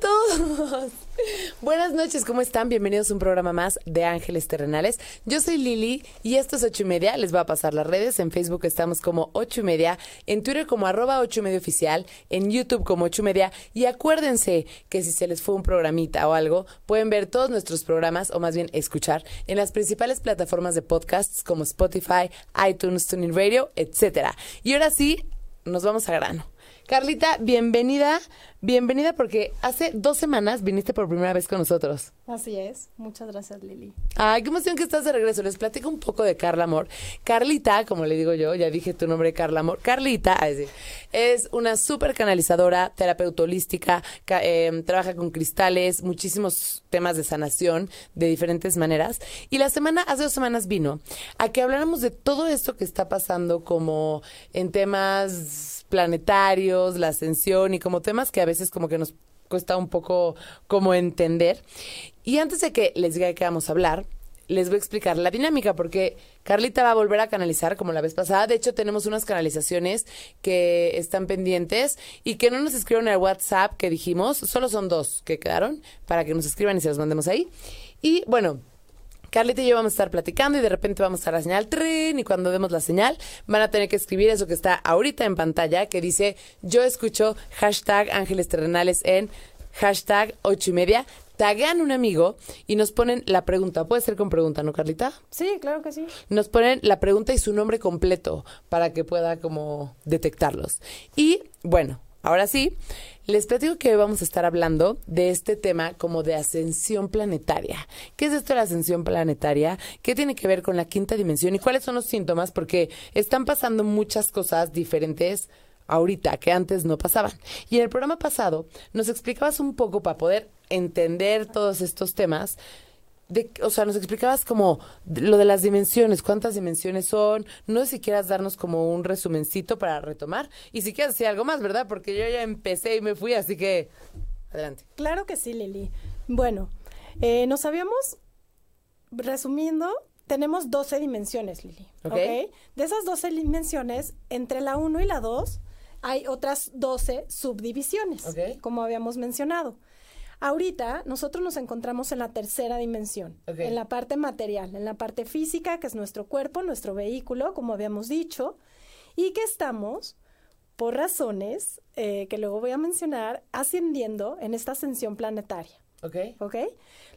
Todos. Buenas noches, ¿cómo están? Bienvenidos a un programa más de Ángeles Terrenales. Yo soy Lili y esto es ocho y media. Les voy a pasar las redes. En Facebook estamos como ocho y media, en Twitter como arroba ocho y media oficial, en YouTube como ocho y media. Y acuérdense que si se les fue un programita o algo, pueden ver todos nuestros programas, o más bien escuchar, en las principales plataformas de podcasts como Spotify, iTunes, Tuning Radio, etcétera. Y ahora sí, nos vamos a grano. Carlita, bienvenida, bienvenida porque hace dos semanas viniste por primera vez con nosotros. Así es, muchas gracias Lili. Ay, qué emoción que estás de regreso. Les platico un poco de Carla Amor. Carlita, como le digo yo, ya dije tu nombre, Carla Amor. Carlita es una súper canalizadora, terapeuta holística, em, trabaja con cristales, muchísimos temas de sanación de diferentes maneras. Y la semana, hace dos semanas vino a que habláramos de todo esto que está pasando como en temas planetarios, la ascensión y como temas que a veces como que nos cuesta un poco como entender. Y antes de que les diga de qué vamos a hablar, les voy a explicar la dinámica porque Carlita va a volver a canalizar como la vez pasada. De hecho, tenemos unas canalizaciones que están pendientes y que no nos escribieron al WhatsApp que dijimos. Solo son dos que quedaron para que nos escriban y se los mandemos ahí. Y bueno, Carlita y yo vamos a estar platicando y de repente vamos a la señal tren y cuando demos la señal van a tener que escribir eso que está ahorita en pantalla que dice yo escucho hashtag ángeles terrenales en hashtag ocho y media. Taguean un amigo y nos ponen la pregunta. Puede ser con pregunta, ¿no, Carlita? Sí, claro que sí. Nos ponen la pregunta y su nombre completo para que pueda como detectarlos. Y bueno, ahora sí, les platico que hoy vamos a estar hablando de este tema como de ascensión planetaria. ¿Qué es esto de la ascensión planetaria? ¿Qué tiene que ver con la quinta dimensión? ¿Y cuáles son los síntomas? Porque están pasando muchas cosas diferentes ahorita que antes no pasaban. Y en el programa pasado nos explicabas un poco para poder entender todos estos temas de, o sea, nos explicabas como lo de las dimensiones, cuántas dimensiones son, no sé si quieras darnos como un resumencito para retomar y si quieres decir algo más, ¿verdad? Porque yo ya empecé y me fui, así que adelante. Claro que sí, Lili. Bueno, eh, nos habíamos, resumiendo, tenemos 12 dimensiones, Lili. ¿ok? De esas 12 dimensiones, entre la 1 y la 2 hay otras 12 subdivisiones, como habíamos mencionado. Ahorita nosotros nos encontramos en la tercera dimensión, en la parte material, en la parte física, que es nuestro cuerpo, nuestro vehículo, como habíamos dicho, y que estamos, por razones eh, que luego voy a mencionar, ascendiendo en esta ascensión planetaria. Ok. Ok.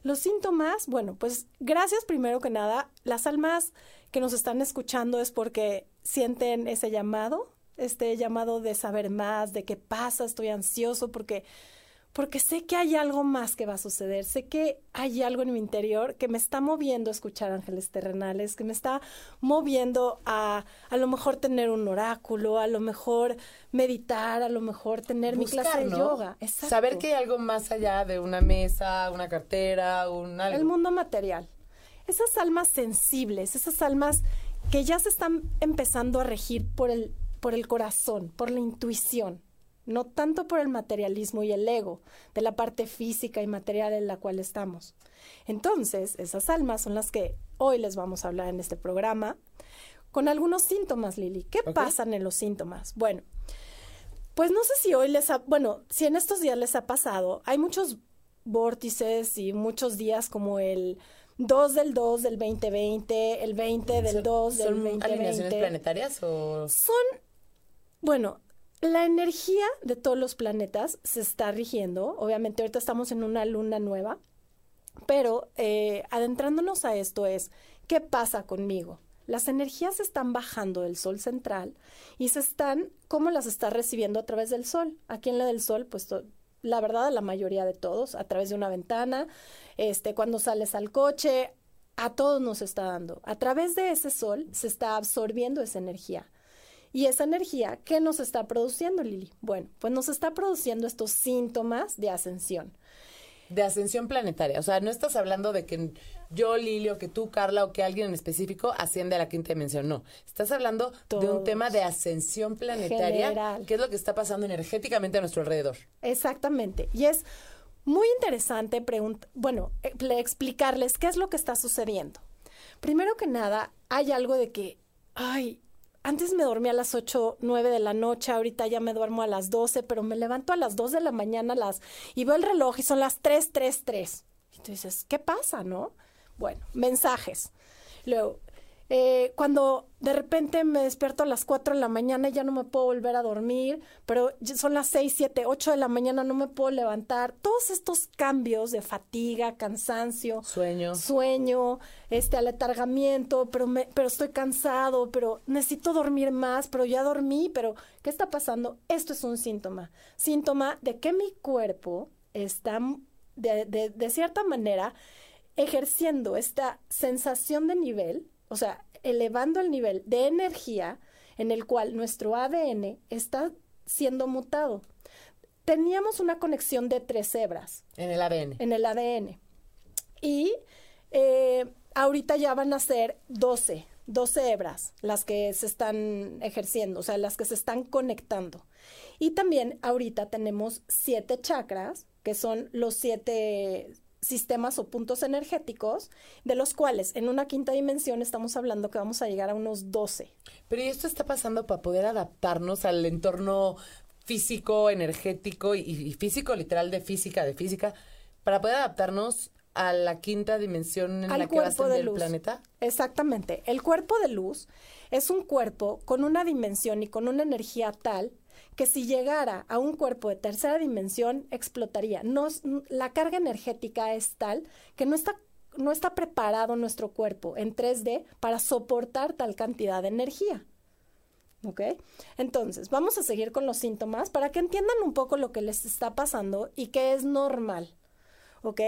Los síntomas, bueno, pues gracias primero que nada. Las almas que nos están escuchando es porque sienten ese llamado, este llamado de saber más, de qué pasa, estoy ansioso porque porque sé que hay algo más que va a suceder, sé que hay algo en mi interior que me está moviendo a escuchar ángeles terrenales, que me está moviendo a a lo mejor tener un oráculo, a lo mejor meditar, a lo mejor tener mi clase de yoga. Saber que hay algo más allá de una mesa, una cartera, un El mundo material. Esas almas sensibles, esas almas que ya se están empezando a regir por el, por el corazón, por la intuición no tanto por el materialismo y el ego de la parte física y material en la cual estamos. Entonces, esas almas son las que hoy les vamos a hablar en este programa con algunos síntomas, Lili. ¿Qué pasan en los síntomas? Bueno, pues no sé si hoy les ha, bueno, si en estos días les ha pasado, hay muchos vórtices y muchos días como el 2 del 2 del 2020, el 20 del 2 del 2020. ¿Son alineaciones planetarias o...? Son, bueno, la energía de todos los planetas se está rigiendo. Obviamente ahorita estamos en una luna nueva, pero eh, adentrándonos a esto es, ¿qué pasa conmigo? Las energías están bajando del Sol central y se están, ¿cómo las está recibiendo a través del Sol? Aquí en la del Sol, pues la verdad, la mayoría de todos, a través de una ventana, este, cuando sales al coche, a todos nos está dando. A través de ese Sol se está absorbiendo esa energía. Y esa energía, ¿qué nos está produciendo, Lili? Bueno, pues nos está produciendo estos síntomas de ascensión. De ascensión planetaria. O sea, no estás hablando de que yo, Lili, o que tú, Carla, o que alguien en específico asciende a la quinta dimensión. No. Estás hablando de un tema de ascensión planetaria. ¿Qué es lo que está pasando energéticamente a nuestro alrededor? Exactamente. Y es muy interesante bueno, eh, explicarles qué es lo que está sucediendo. Primero que nada, hay algo de que, ay, antes me dormía a las 8, 9 de la noche, ahorita ya me duermo a las 12, pero me levanto a las 2 de la mañana las, y veo el reloj y son las 3, 3, 3. Y tú dices, ¿qué pasa, no? Bueno, mensajes. Luego, eh, cuando de repente me despierto a las 4 de la mañana y ya no me puedo volver a dormir, pero son las 6, 7, 8 de la mañana, no me puedo levantar. Todos estos cambios de fatiga, cansancio, sueño, sueño este aletargamiento, pero, me, pero estoy cansado, pero necesito dormir más, pero ya dormí, pero ¿qué está pasando? Esto es un síntoma. Síntoma de que mi cuerpo está de, de, de cierta manera ejerciendo esta sensación de nivel o sea, elevando el nivel de energía en el cual nuestro ADN está siendo mutado. Teníamos una conexión de tres hebras. En el ADN. En el ADN. Y eh, ahorita ya van a ser 12, 12 hebras las que se están ejerciendo, o sea, las que se están conectando. Y también ahorita tenemos siete chakras, que son los siete sistemas o puntos energéticos, de los cuales en una quinta dimensión estamos hablando que vamos a llegar a unos 12. Pero ¿y esto está pasando para poder adaptarnos al entorno físico, energético y, físico, literal de física, de física, para poder adaptarnos a la quinta dimensión en la que va a ser el planeta? Exactamente. El cuerpo de luz es un cuerpo con una dimensión y con una energía tal que si llegara a un cuerpo de tercera dimensión explotaría. la carga energética es tal que no está, no está preparado nuestro cuerpo en 3D para soportar tal cantidad de energía. ¿Ok? Entonces, vamos a seguir con los síntomas para que entiendan un poco lo que les está pasando y que es normal. ¿Ok?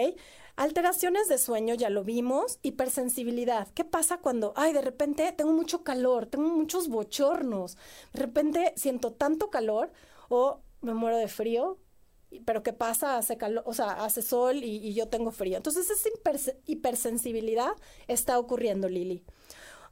Alteraciones de sueño, ya lo vimos. Hipersensibilidad. ¿Qué pasa cuando, ay, de repente tengo mucho calor, tengo muchos bochornos, de repente siento tanto calor o me muero de frío? Pero ¿qué pasa? Hace calor, o sea, hace sol y, yo tengo frío. Entonces, esa hipersensibilidad está ocurriendo, Lili.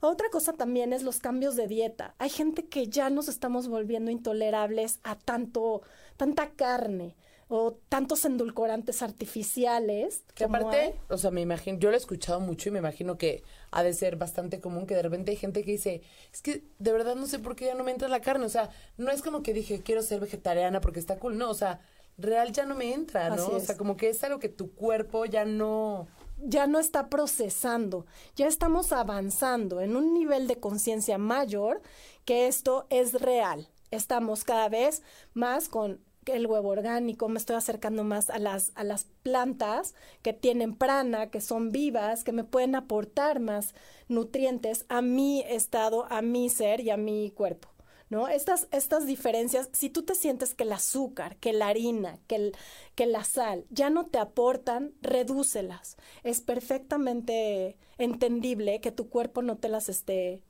Otra cosa también es los cambios de dieta. Hay gente que ya nos estamos volviendo intolerables a tanto, tanta carne o tantos endulcorantes artificiales. Que aparte, o sea, me imagino, yo lo he escuchado mucho y me imagino que ha de ser bastante común que de repente hay gente que dice, es que de verdad no sé por qué ya no me entra la carne, o sea, no es como que dije, quiero ser vegetariana porque está cool, no, o sea, real ya no me entra, ¿no? O sea, como que es algo que tu cuerpo ya no ya no está procesando, ya estamos avanzando en un nivel de conciencia mayor que esto es real. Estamos cada vez más con el huevo orgánico, me estoy acercando más a las, a las plantas que tienen prana, que son vivas, que me pueden aportar más nutrientes a mi estado, a mi ser y a mi cuerpo. ¿No? Estas, estas diferencias, si tú te sientes que el azúcar, que la harina, que, el, que la sal ya no te aportan, redúcelas. Es perfectamente entendible que tu cuerpo no te las esté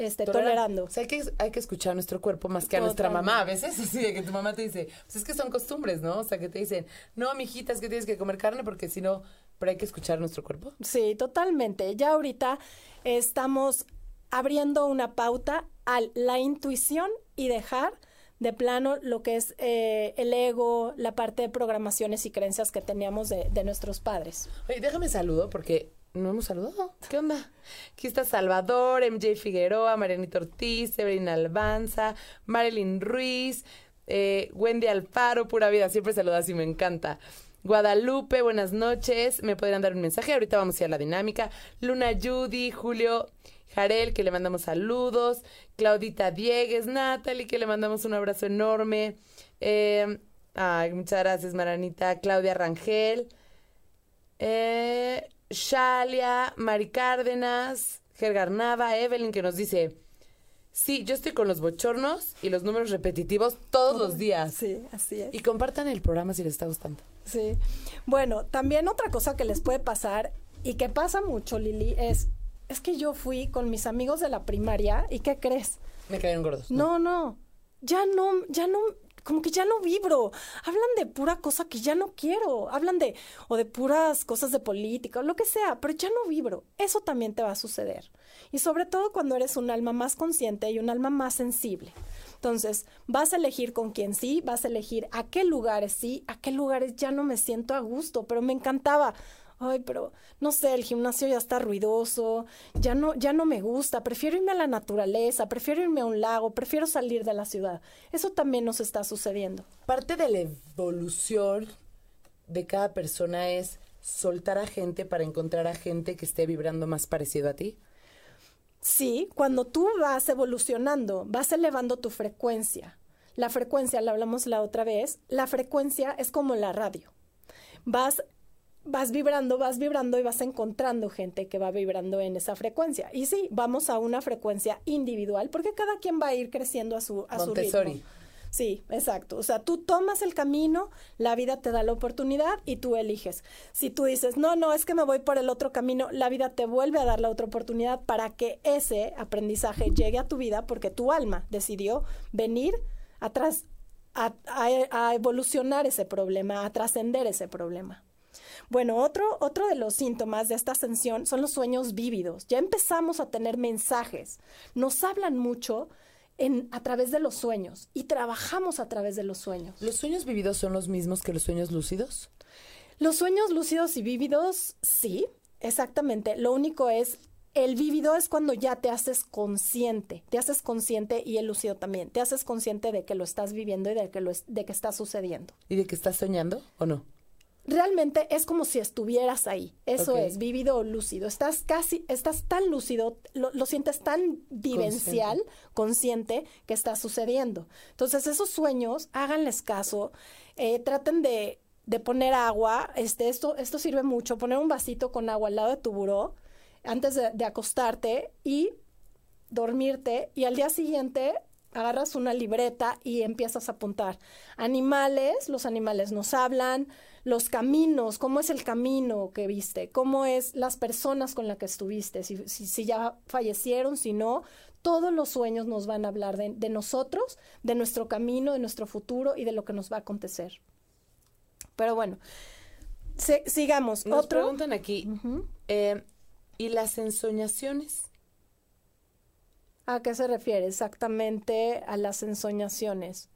este, tolerando. O sea, hay que, hay que escuchar a nuestro cuerpo más que a nuestra mamá. A veces así de que tu mamá te dice, pues es que son costumbres, ¿no? O sea, que te dicen, no, mijita, es que tienes que comer carne porque si no, pero hay que escuchar a nuestro cuerpo. Sí, totalmente. Ya ahorita estamos abriendo una pauta a la intuición y dejar de plano lo que es eh, el ego, la parte de programaciones y creencias que teníamos de, de nuestros padres. Oye, déjame saludo porque no hemos saludado. ¿Qué onda? Aquí está Salvador, MJ Figueroa, Marianita Ortiz, Severina Albanza, Marilyn Ruiz, eh, Wendy Alfaro, pura vida, siempre saludas y me encanta. Guadalupe, buenas noches. Me podrían dar un mensaje. Ahorita vamos a ir a la dinámica. Luna Judy, Julio Jarel, que le mandamos saludos. Claudita Diegues, Natalie, que le mandamos un abrazo enorme. Eh, ay, muchas gracias, Maranita. Claudia Rangel. Eh, Shalia, Mari Cárdenas, Gergar Nava, Evelyn, que nos dice, sí, yo estoy con los bochornos y los números repetitivos todos los días. Sí, así es. Y compartan el programa si les está gustando. Sí. Bueno, también otra cosa que les puede pasar y que pasa mucho, Lili, es, es que yo fui con mis amigos de la primaria y ¿qué crees? Me cayeron gordos. No, no, ya no, ya no, como que ya no vibro. Hablan de pura cosa que ya no quiero. Hablan de, o de puras cosas de política, o lo que sea, pero ya no vibro. Eso también te va a suceder. Y sobre todo cuando eres un alma más consciente y un alma más sensible. Entonces, vas a elegir con quién sí, vas a elegir a qué lugares sí, a qué lugares ya no me siento a gusto, pero me encantaba ay, pero no sé, el gimnasio ya está ruidoso, ya no, ya no me gusta, prefiero irme a la naturaleza, prefiero irme a un lago, prefiero salir de la ciudad. Eso también nos está sucediendo. Parte de la evolución de cada persona es soltar a gente para encontrar a gente que esté vibrando más parecido a ti. Sí, cuando tú vas evolucionando, vas elevando tu frecuencia. La frecuencia, la hablamos la otra vez, la frecuencia es como la radio. Vas vas vibrando, vas vibrando y vas encontrando gente que va vibrando en esa frecuencia. Y sí, vamos a una frecuencia individual porque cada quien va a ir creciendo a su, a su ritmo. Sí, exacto. O sea, tú tomas el camino, la vida te da la oportunidad y tú eliges. Si tú dices, no, no, es que me voy por el otro camino, la vida te vuelve a dar la otra oportunidad para que ese aprendizaje llegue a tu vida porque tu alma decidió venir atrás a, a evolucionar ese problema, a trascender ese problema. Bueno, otro, otro de los síntomas de esta ascensión son los sueños vívidos. Ya empezamos a tener mensajes. Nos hablan mucho en, a través de los sueños y trabajamos a través de los sueños. ¿Los sueños vívidos son los mismos que los sueños lúcidos? Los sueños lúcidos y vívidos, sí, exactamente. Lo único es el vívido es cuando ya te haces consciente, te haces consciente y el lúcido también, te haces consciente de que lo estás viviendo y de que, lo de que está sucediendo. ¿Y de que estás soñando o no? Realmente es como si estuvieras ahí. Eso es, vivido o lúcido. Estás casi, estás tan lúcido, lo, sientes tan vivencial, consciente. que está sucediendo. Entonces, esos sueños, háganles caso, eh, traten de, de, poner agua. Este, esto, esto sirve mucho, poner un vasito con agua al lado de tu buró antes de, de acostarte y dormirte y al día siguiente agarras una libreta y empiezas a apuntar. Animales, los animales nos hablan, los caminos, cómo es el camino que viste, cómo es las personas con las que estuviste, si, si, ya fallecieron, si no, todos los sueños nos van a hablar de, nosotros, de nuestro camino, de nuestro futuro y de lo que nos va a acontecer. Pero bueno, sigamos. Nos preguntan aquí, eh, ¿y las ensoñaciones? ¿A qué se refiere exactamente a las ensoñaciones?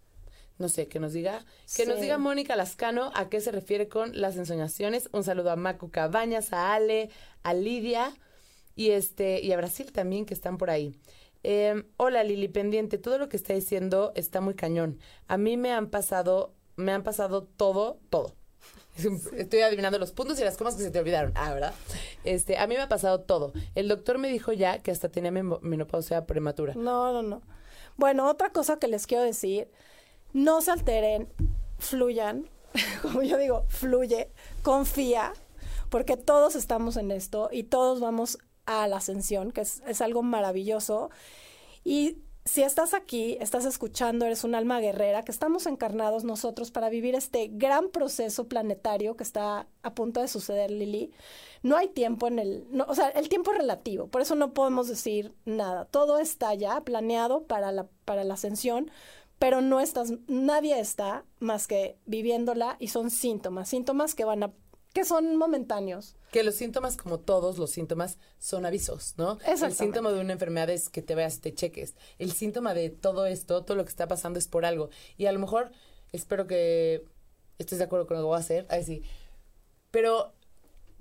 no sé, que nos diga, que nos diga Mónica Lascano a qué se refiere con las ensoñaciones. Un saludo a Macu Cabañas, a Ale, a Lidia y este y a Brasil también que están por ahí. Em, hola Lili pendiente, todo lo que está diciendo está muy cañón. A mí me han pasado, me han pasado todo, todo. Estoy adivinando los puntos y las comas que se te olvidaron. Ah, ¿verdad? Este, a mí me ha pasado todo. El doctor me dijo ya que hasta tenía menopausia prematura. No, no, no. Bueno, otra cosa que les quiero decir no se alteren, fluyan, como yo digo, fluye, confía, porque todos estamos en esto y todos vamos a la ascensión, que es, es algo maravilloso. Y si estás aquí, estás escuchando, eres un alma guerrera, que estamos encarnados nosotros para vivir este gran proceso planetario que está a punto de suceder, Lili. No hay tiempo en el, no, o sea, el tiempo es relativo, por eso no podemos decir nada. Todo está ya planeado para la, para la ascensión, pero no estás, nadie está más que viviéndola y son síntomas, síntomas que van a que son momentáneos. Que los síntomas, como todos los síntomas, son avisos, ¿no? El síntoma de una enfermedad es que te veas, te cheques. El síntoma de todo esto, todo lo que está pasando es por algo. Y a lo mejor, espero que estés de acuerdo con lo que voy a hacer. Ahí sí. Pero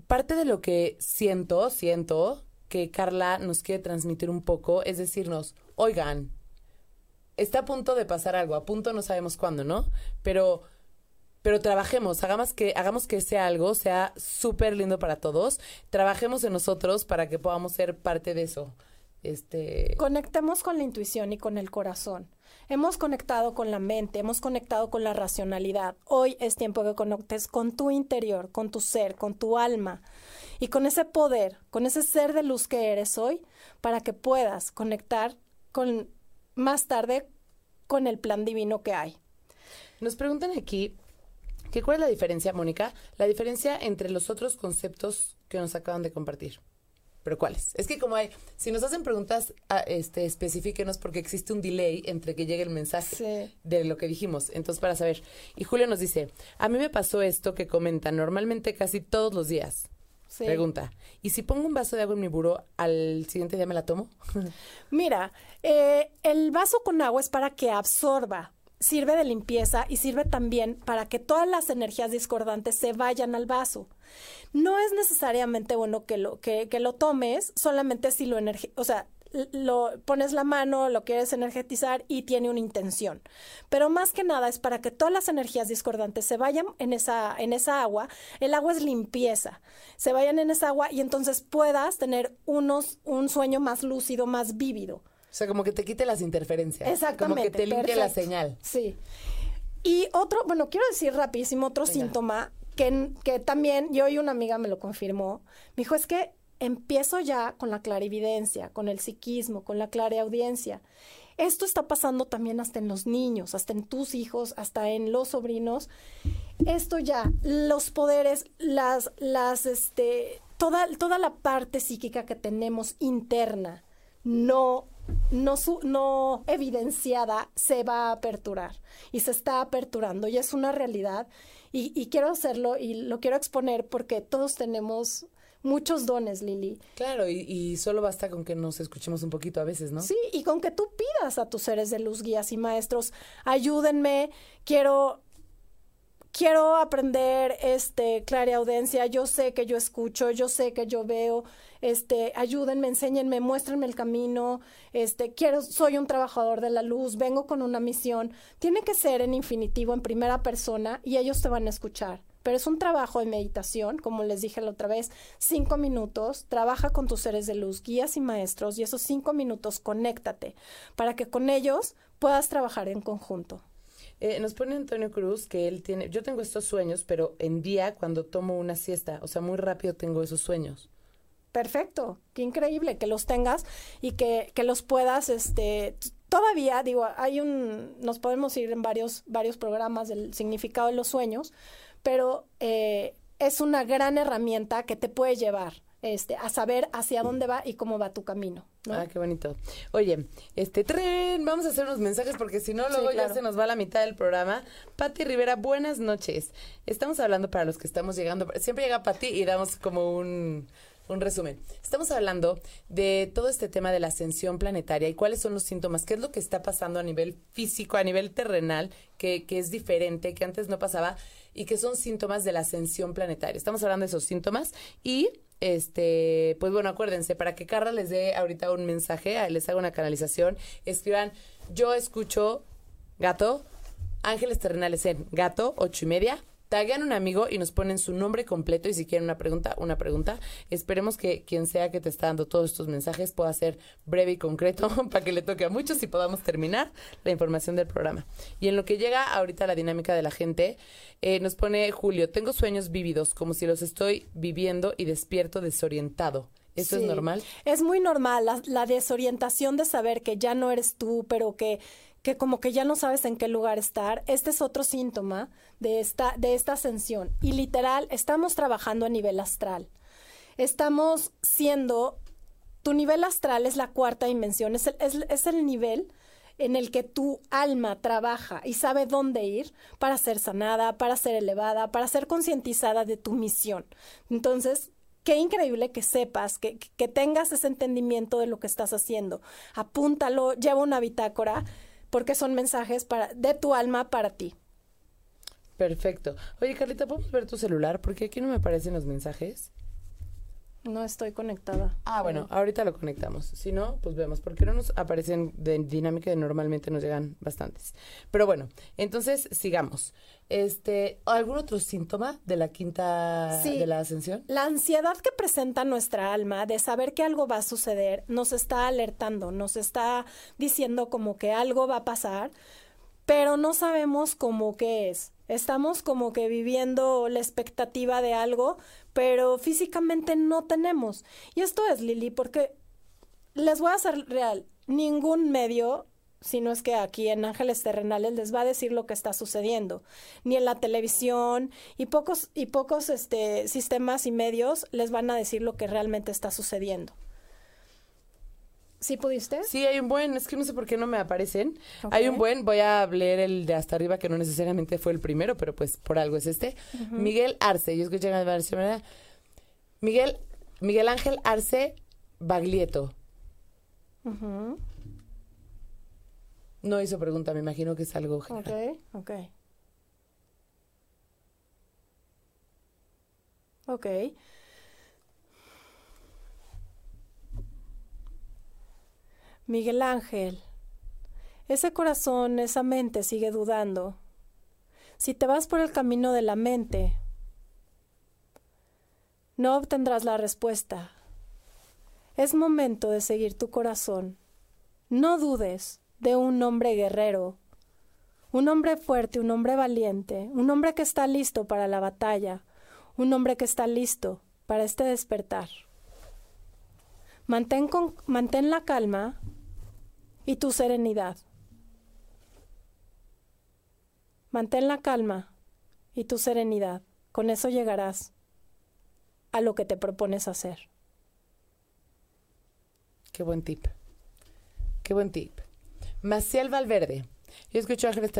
parte de lo que siento, siento que Carla nos quiere transmitir un poco es decirnos, oigan, está a punto de pasar algo, a punto no sabemos cuándo, ¿no? Pero, pero trabajemos, hagamos que, hagamos que sea algo, sea súper lindo para todos, trabajemos en nosotros para que podamos ser parte de eso. Este... Conectemos con la intuición y con el corazón. Hemos conectado con la mente, hemos conectado con la racionalidad. Hoy es tiempo que conectes con tu interior, con tu ser, con tu alma y con ese poder, con ese ser de luz que eres hoy, para que puedas conectar con más tarde con el plan divino que hay. Nos preguntan aquí que cuál es la diferencia, Mónica, la diferencia entre los otros conceptos que nos acaban de compartir. pero ¿cuáles? Es que como hay, si nos hacen preguntas, ah, este, especifíquenos porque existe un delay entre que llegue el mensaje Sí. de lo que dijimos. Entonces, para saber. Y Julio nos dice, a mí me pasó esto que comentan normalmente casi todos los días. Sí. Pregunta, ¿y si pongo un vaso de agua en mi buró, al siguiente día me la tomo? Mira, eh, el vaso con agua es para que absorba, sirve de limpieza y sirve también para que todas las energías discordantes se vayan al vaso. No es necesariamente bueno que lo, que, que lo tomes, solamente si lo o sea, lo pones la mano, lo quieres energetizar y tiene una intención. Pero más que nada es para que todas las energías discordantes se vayan en esa, en esa agua. El agua es limpieza. Se vayan en esa agua y entonces puedas tener unos, un sueño más lúcido, más vívido. O sea, como que te quite las interferencias. Exactamente. Como que te limpie la señal. Sí. Y otro, bueno, quiero decir rapidísimo otro Venga. síntoma que, que también yo y una amiga me lo confirmó. Me dijo, es que empiezo ya con la clarividencia, con el psiquismo, con la clareaudiencia. Esto está pasando también hasta en los niños, hasta en tus hijos, hasta en los sobrinos. Esto ya, los poderes, las, las, este, toda, toda la parte psíquica que tenemos interna, no, no, su- no evidenciada, se va a aperturar y se está aperturando y es una realidad. Y, y quiero hacerlo y lo quiero exponer porque todos tenemos muchos dones, Lili. Claro, y, y solo basta con que nos escuchemos un poquito a veces, ¿no? Sí, y con que tú pidas a tus seres de luz, guías y maestros, ayúdenme, quiero quiero aprender este clariaudiencia, yo sé que yo escucho, yo sé que yo veo, este, ayúdenme, enséñenme, muéstrenme el camino, este, quiero soy un trabajador de la luz, vengo con una misión. Tiene que ser en infinitivo en primera persona y ellos te van a escuchar. Pero es un trabajo de meditación, como les dije la otra vez, cinco minutos, trabaja con tus seres de luz, guías y maestros, y esos cinco minutos conéctate para que con ellos puedas trabajar en conjunto. Eh, nos pone Antonio Cruz que él tiene, yo tengo estos sueños, pero en día cuando tomo una siesta, o sea, muy rápido tengo esos sueños. Perfecto, qué increíble que los tengas y que, que los puedas, este, todavía, digo, hay un, nos podemos ir en varios, varios programas del significado de los sueños, pero eh, es una gran herramienta que te puede llevar, este, a saber hacia dónde va y cómo va tu camino, ¿no? Ah, qué bonito. Oye, este tren, vamos a hacer unos mensajes porque si no, luego ya claro. se nos va la mitad del programa. Pati Rivera, buenas noches. Estamos hablando para los que estamos llegando. Siempre llega Pati y damos como un, un resumen. Estamos hablando de todo este tema de la ascensión planetaria y cuáles son los síntomas, qué es lo que está pasando a nivel físico, a nivel terrenal, que, que es diferente, que antes no pasaba y que son síntomas de la ascensión planetaria. Estamos hablando de esos síntomas y este, pues bueno, acuérdense, para que Carla les dé ahorita un mensaje, les haga una canalización, escriban, yo escucho gato, ángeles terrenales en gato, ocho y media, taguean un amigo y nos ponen su nombre completo y si quieren una pregunta, una pregunta. Esperemos que quien sea que te está dando todos estos mensajes pueda ser breve y concreto para que le toque a muchos y podamos terminar la información del programa. Y en lo que llega ahorita la dinámica de la gente, eh, nos pone Julio, tengo sueños vívidos, como si los estoy viviendo y despierto desorientado. ¿Eso es normal? Es muy normal la, la desorientación de saber que ya no eres tú, pero que, que como que ya no sabes en qué lugar estar. Este es otro síntoma de esta, de esta ascensión. Y literal, estamos trabajando a nivel astral. Estamos siendo, tu nivel astral es la cuarta dimensión, es el, es, es el nivel en el que tu alma trabaja y sabe dónde ir para ser sanada, para ser elevada, para ser concientizada de tu misión. Entonces, qué increíble que sepas, que, que tengas ese entendimiento de lo que estás haciendo. Apúntalo, lleva una bitácora, porque son mensajes para, de tu alma para ti. Perfecto. Oye, Carlita, ¿podemos ver tu celular? Porque aquí no me aparecen los mensajes. No estoy conectada. Ah, bueno, ahorita lo conectamos. Si no, pues vemos, porque no nos aparecen de dinámica y normalmente nos llegan bastantes. Pero bueno, entonces sigamos. Este, ¿algún otro síntoma de la quinta Sí. de la ascensión? La ansiedad que presenta nuestra alma de saber que algo va a suceder nos está alertando, nos está diciendo como que algo va a pasar, pero no sabemos cómo qué es. Estamos como que viviendo la expectativa de algo, pero físicamente no tenemos. Y esto es, Lili, porque les voy a ser real, ningún medio si no es que aquí en Ángeles Terrenales les va a decir lo que está sucediendo, ni en la televisión y pocos y pocos este sistemas y medios les van a decir lo que realmente está sucediendo. ¿Sí pudiste? Sí, hay un buen, es que no sé por qué no me aparecen. Hay un buen, voy a leer el de hasta arriba, que no necesariamente fue el primero, pero pues por algo es este. Miguel Arce, yo escuché la versión, Miguel, Miguel Ángel Arce Baglietto. No hizo pregunta, me imagino que es algo general. Ok, ok. Ok. Miguel Ángel, ese corazón, esa mente sigue dudando. Si te vas por el camino de la mente, no obtendrás la respuesta. Es momento de seguir tu corazón. No dudes de un hombre guerrero, un hombre fuerte, un hombre valiente, un hombre que está listo para la batalla, un hombre que está listo para este despertar. Mantén, mantén la calma y tu serenidad. Mantén la calma y tu serenidad. Con eso llegarás a lo que te propones hacer. Qué buen tip. Qué buen tip. Maciel Valverde. Yo escucho a Ángeles.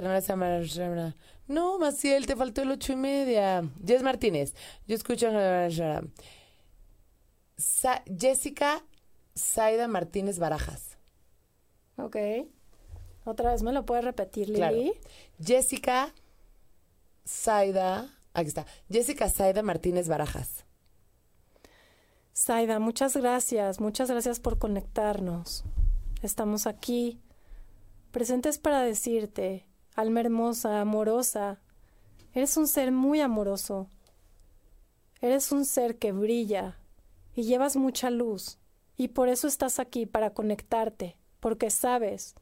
No, Maciel, te faltó el ocho y media. Jess Martínez. Yo escucho a Jessica Saida Martínez Barajas. Ok. Otra vez, ¿me lo puedes repetir, Lili? Jessica Saida. Aquí está. Jessica Saida Martínez Barajas. Saida, muchas gracias. Muchas gracias por conectarnos. Estamos aquí, presentes para decirte, alma hermosa, amorosa, eres un ser muy amoroso. Eres un ser que brilla y llevas mucha luz. Y por eso estás aquí, para conectarte porque sabes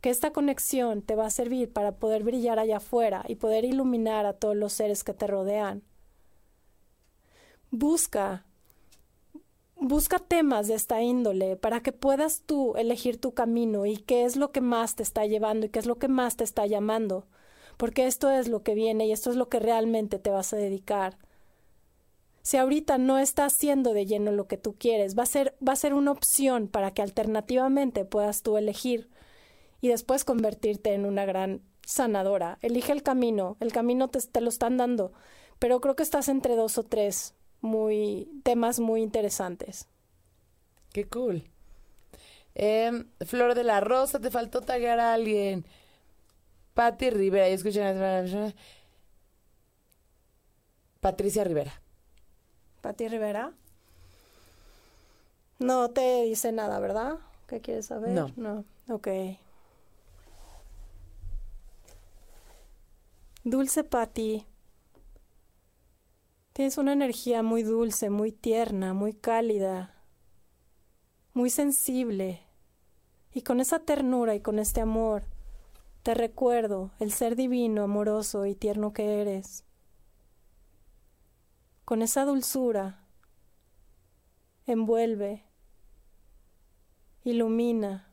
que esta conexión te va a servir para poder brillar allá afuera y poder iluminar a todos los seres que te rodean. Busca, busca temas de esta índole para que puedas tú elegir tu camino y qué es lo que más te está llevando y qué es lo que más te está llamando, porque esto es lo que viene y esto es lo que realmente te vas a dedicar si ahorita no está haciendo de lleno lo que tú quieres, va a ser, va a ser una opción para que alternativamente puedas tú elegir y después convertirte en una gran sanadora. Elige el camino, el camino te, lo están dando, pero creo que estás entre dos o tres muy temas muy interesantes. Qué cool. Em, Flor de la Rosa, te faltó tagar a alguien. Patti Rivera, escuchan. Patricia Rivera. Pati Rivera. No te dice nada, ¿verdad? ¿Qué quieres saber? No. No. Ok. Dulce Patti. Tienes una energía muy dulce, muy tierna, muy cálida, muy sensible. Y con esa ternura y con este amor, te recuerdo el ser divino, amoroso y tierno que eres con esa dulzura, envuelve, ilumina.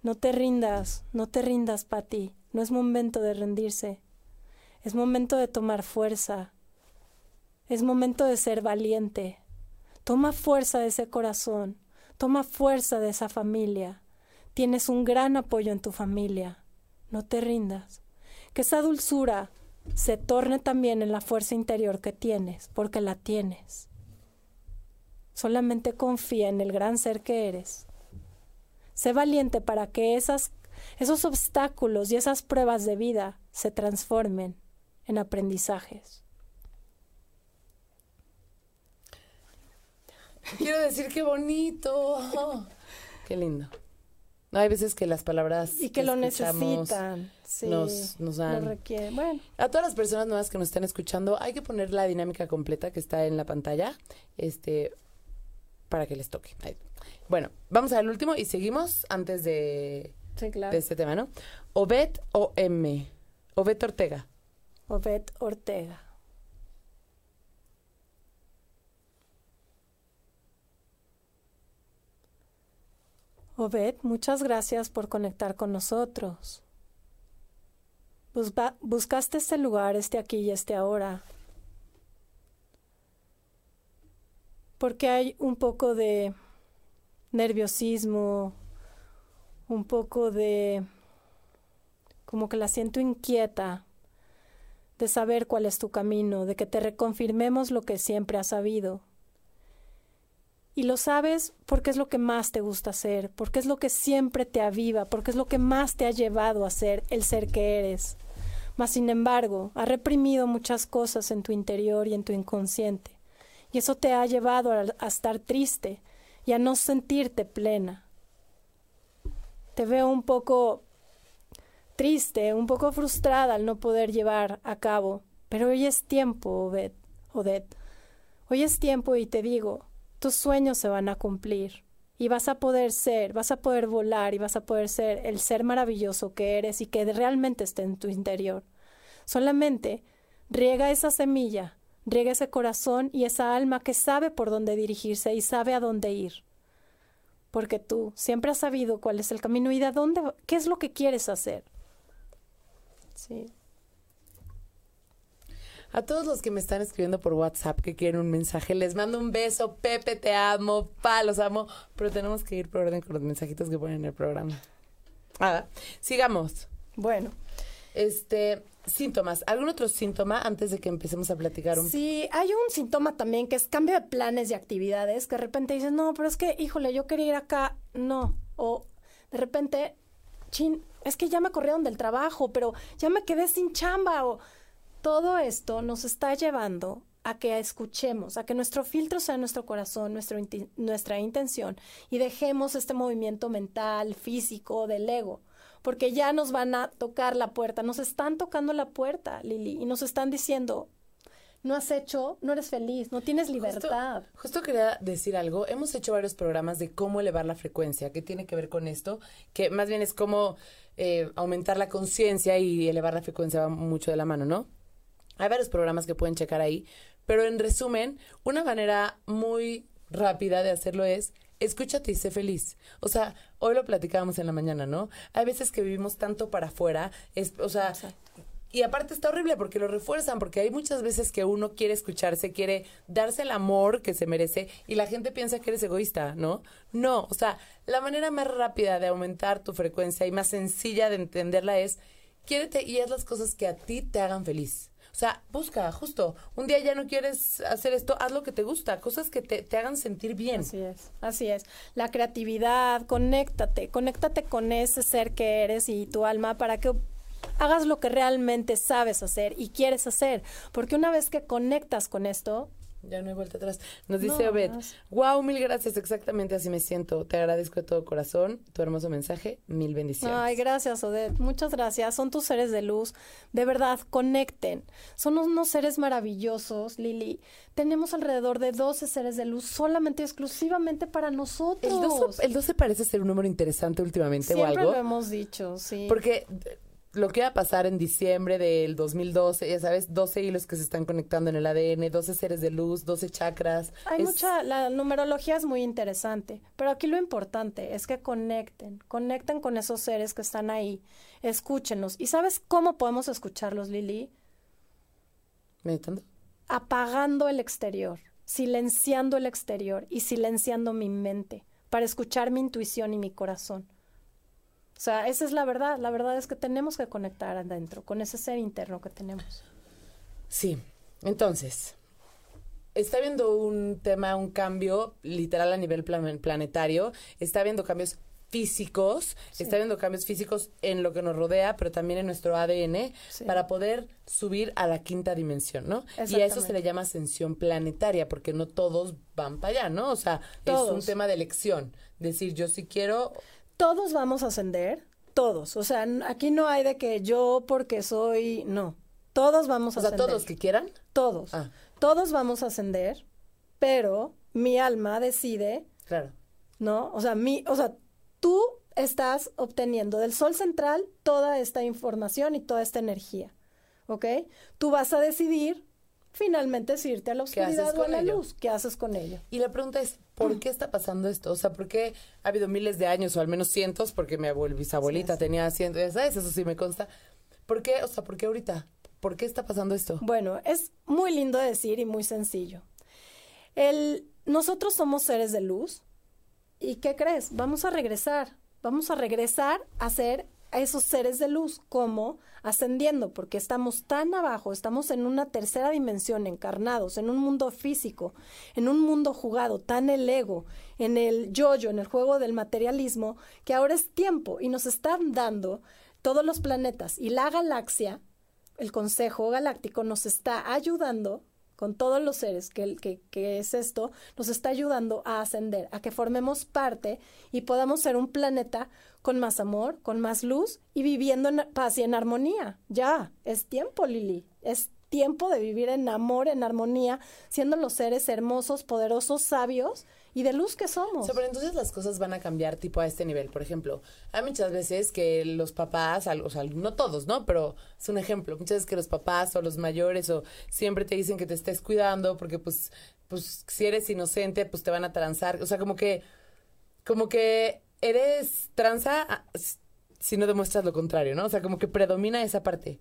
No te rindas, no te rindas, Pati. No es momento de rendirse. Es momento de tomar fuerza. Es momento de ser valiente. Toma fuerza de ese corazón. Toma fuerza de esa familia. Tienes un gran apoyo en tu familia. No te rindas. Que esa dulzura se torne también en la fuerza interior que tienes, porque la tienes. Solamente confía en el gran ser que eres. Sé valiente para que esas, esos obstáculos y esas pruebas de vida se transformen en aprendizajes. Quiero decir qué bonito. Qué lindo. No, hay veces que las palabras y que, lo necesitan, nos, nos dan. Lo Bueno. A todas las personas nuevas que nos están escuchando, hay que poner la dinámica completa que está en la pantalla, este, para que les toque. Bueno, vamos al último y seguimos antes de, de este tema, ¿no? Obed o M. Obed Ortega. Obed Ortega. Obed, muchas gracias por conectar con nosotros. buscaste este lugar, este aquí y este ahora. Porque hay un poco de nerviosismo, un poco de como que la siento inquieta de saber cuál es tu camino, de que te reconfirmemos lo que siempre has sabido. Y lo sabes porque es lo que más te gusta hacer, porque es lo que siempre te aviva, porque es lo que más te ha llevado a ser el ser que eres. Mas, sin embargo, ha reprimido muchas cosas en tu interior y en tu inconsciente. Y eso te ha llevado a, a estar triste y a no sentirte plena. Te veo un poco triste, un poco frustrada al no poder llevar a cabo. Pero hoy es tiempo, Odette. Hoy es tiempo y te digo, tus sueños se van a cumplir y vas a poder ser, vas a poder volar y vas a poder ser el ser maravilloso que eres y que realmente esté en tu interior. Solamente riega esa semilla, riega ese corazón y esa alma que sabe por dónde dirigirse y sabe a dónde ir. Porque tú siempre has sabido cuál es el camino y de dónde, qué es lo que quieres hacer. Sí. A todos los que me están escribiendo por WhatsApp que quieren un mensaje, les mando un beso. Pepe, te amo. Pa, los amo. Pero tenemos que ir por orden con los mensajitos que ponen en el programa. Nada, sigamos. Bueno. Este, síntomas. ¿Algún otro síntoma antes de que empecemos a platicar un Sí, hay un síntoma también que es cambio de planes y actividades, que de repente dices, no, pero es que, híjole, yo quería ir acá. No. O de repente, chin, es que ya me corrieron del trabajo, pero ya me quedé sin chamba. O todo esto nos está llevando a que escuchemos, a que nuestro filtro sea nuestro corazón, nuestro, nuestra intención y dejemos este movimiento mental, físico, del ego, porque ya nos van a tocar la puerta, nos están tocando la puerta, Lili, y nos están diciendo, no has hecho, no eres feliz, no tienes libertad. Justo, quería decir algo. Hemos hecho varios programas de cómo elevar la frecuencia, que tiene que ver con esto, que más bien es cómo eh, aumentar la conciencia y elevar la frecuencia va mucho de la mano, ¿no? Hay varios programas que pueden checar ahí, pero en resumen, una manera muy rápida de hacerlo es escúchate y sé feliz. O sea, hoy lo platicábamos en la mañana, ¿no? Hay veces que vivimos tanto para afuera, es, o sea, y aparte está horrible porque lo refuerzan, porque hay muchas veces que uno quiere escucharse, quiere darse el amor que se merece y la gente piensa que eres egoísta, ¿no? No, o sea, la manera más rápida de aumentar tu frecuencia y más sencilla de entenderla es, quiérete y haz las cosas que a ti te hagan feliz. O sea, busca, justo, un día ya no quieres hacer esto, haz lo que te gusta, cosas que te, te hagan sentir bien. Así es, así es. La creatividad, conéctate, conéctate con ese ser que eres y tu alma para que hagas lo que realmente sabes hacer y quieres hacer. Porque una vez que conectas con esto, ya no hay vuelta atrás. Nos dice Obed, wow, mil gracias, exactamente así me siento. Te agradezco de todo corazón tu hermoso mensaje, mil bendiciones. Ay, gracias, Obed, muchas gracias. Son tus seres de luz, de verdad, conecten. Son unos seres maravillosos, Lili. Tenemos alrededor de 12 seres de luz solamente, exclusivamente para nosotros. El 12, el 12 parece ser un número interesante últimamente o algo. lo hemos dicho, sí. Porque lo que va a pasar en diciembre del 2012, ya sabes, 12 hilos que se están conectando en el ADN, 12 seres de luz, 12 chakras. Hay mucha, la numerología es muy interesante, pero aquí lo importante es que conecten, conecten con esos seres que están ahí, escúchenlos. ¿Y sabes cómo podemos escucharlos, Lili? Meditando. Apagando el exterior, silenciando el exterior y silenciando mi mente para escuchar mi intuición y mi corazón. O sea, esa es la verdad. La verdad es que tenemos que conectar adentro con ese ser interno que tenemos. Sí. Entonces, está habiendo un tema, un cambio literal a nivel planetario. Está habiendo cambios físicos, está habiendo cambios físicos en lo que nos rodea, pero también en nuestro ADN, para poder subir a la quinta dimensión, ¿no? Y a eso se le llama ascensión planetaria, porque no todos van para allá, ¿no? O sea, es un tema de elección. Decir, yo sí quiero todos vamos a ascender, todos. O sea, aquí no hay de que yo porque soy, no. Todos vamos a ascender. O sea, todos que quieran. Todos. Ah. Todos vamos a ascender, pero mi alma decide. Claro. ¿No? O sea, mi, o sea, tú estás obteniendo del sol central toda esta información y toda esta energía. ¿Ok? Tú vas a decidir finalmente si irte a la oscuridad o a la luz. ¿Qué haces con ello? Y la pregunta es, ¿por qué está pasando esto? O sea, ¿por qué ha habido miles de años, o al menos cientos, porque mi abuela, bisabuelita tenía cientos, ya sabes, eso sí me consta. ¿Por qué? O sea, ¿por qué ahorita? ¿Por qué está pasando esto? Bueno, es muy lindo de decir y muy sencillo. El, nosotros somos seres de luz. ¿Y qué crees? Vamos a regresar. Vamos a regresar a ser a esos seres de luz, como ascendiendo, porque estamos tan abajo, estamos en una tercera dimensión, encarnados, en un mundo físico, en un mundo jugado, tan el ego, en el yo-yo, en el juego del materialismo, que ahora es tiempo y nos están dando todos los planetas y la galaxia, el Consejo Galáctico nos está ayudando con todos los seres que, que, que, es esto, nos está ayudando a ascender, a que formemos parte y podamos ser un planeta con más amor, con más luz y viviendo en paz y en armonía. Ya, es tiempo, Lili, es tiempo de vivir en amor, en armonía, siendo los seres hermosos, poderosos, sabios y de luz que somos. pero entonces las cosas van a cambiar tipo a este nivel. Por ejemplo, hay muchas veces que los papás, o sea, no todos, ¿no? Pero es un ejemplo. Muchas veces que los papás o los mayores o siempre te dicen que te estés cuidando porque pues, pues si eres inocente, pues te van a transar. O sea, como que, como que eres tranza ah, si no demuestras lo contrario, ¿no? O sea, como que predomina esa parte.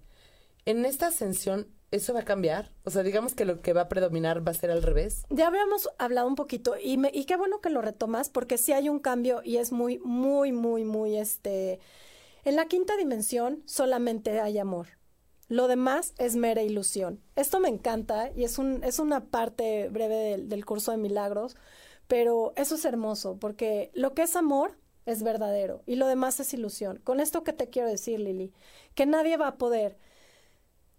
En esta ascensión, ¿eso va a cambiar? O sea, digamos que lo que va a predominar va a ser al revés. Ya habíamos hablado un poquito y, me, y qué bueno que lo retomas porque sí hay un cambio y es muy, muy, muy, muy, este... En la quinta dimensión solamente hay amor. Lo demás es mera ilusión. Esto me encanta y es, un, es una parte breve del, curso de milagros, pero eso es hermoso porque lo que es amor es verdadero y lo demás es ilusión. Con esto que te quiero decir, Lili, que nadie va a poder